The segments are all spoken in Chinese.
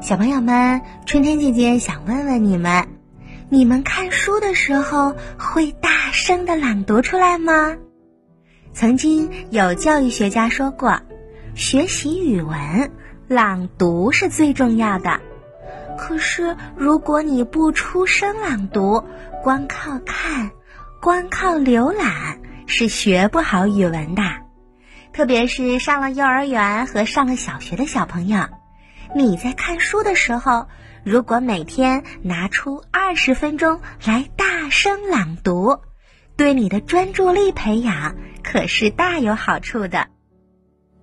小朋友们，春天姐姐想问问你们：你们看书的时候会大声的朗读出来吗？曾经有教育学家说过，学习语文，朗读是最重要的。可是，如果你不出声朗读，光靠看，光靠浏览，是学不好语文的。特别是上了幼儿园和上了小学的小朋友，你在看书的时候，如果每天拿出二十分钟来大声朗读，对你的专注力培养可是大有好处的。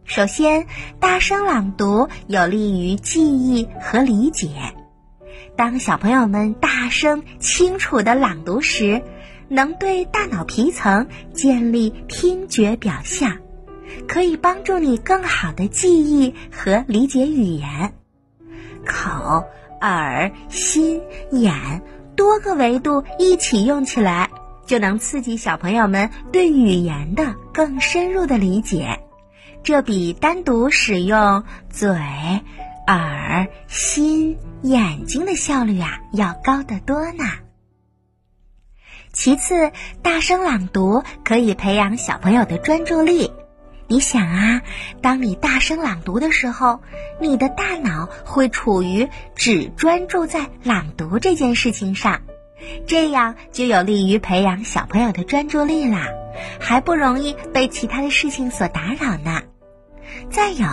首先，大声朗读有利于记忆和理解。当小朋友们大声清楚的朗读时，能对大脑皮层建立听觉表象，可以帮助你更好的记忆和理解语言。口、耳、心、眼多个维度一起用起来，就能刺激小朋友们对语言的更深入的理解。这比单独使用嘴。耳、心、眼睛的效率啊，要高得多呢。其次，大声朗读可以培养小朋友的专注力。你想啊，当你大声朗读的时候，你的大脑会处于只专注在朗读这件事情上，这样就有利于培养小朋友的专注力啦，还不容易被其他的事情所打扰呢。再有。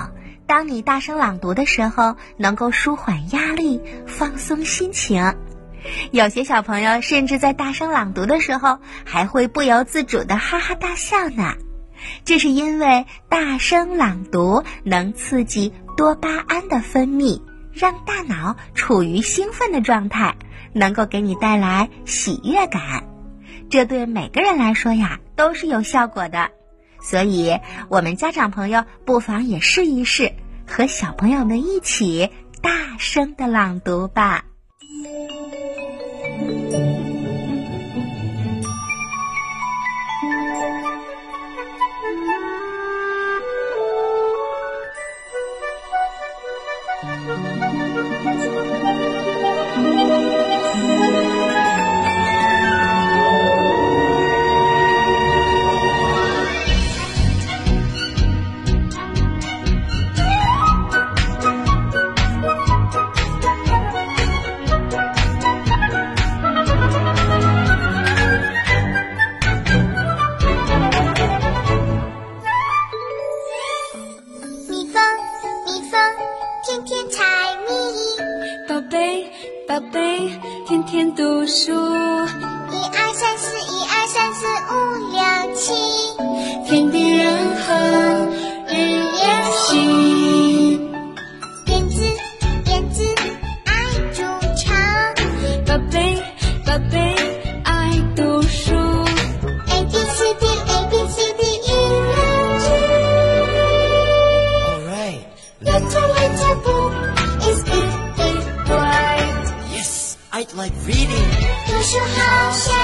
当你大声朗读的时候，能够舒缓压力、放松心情。有些小朋友甚至在大声朗读的时候，还会不由自主的哈哈大笑呢。这是因为大声朗读能刺激多巴胺的分泌，让大脑处于兴奋的状态，能够给你带来喜悦感。这对每个人来说呀，都是有效果的。所以，我们家长朋友不妨也试一试，和小朋友们一起大声的朗读吧。宝贝，天天读书。一二三四，一二三四五六七。天地人和，日夜习。燕子燕子爱筑巢。宝贝 like reading. 读书好像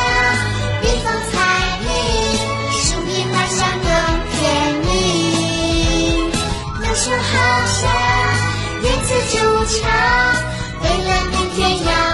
燕子筑巢，飞了明天涯。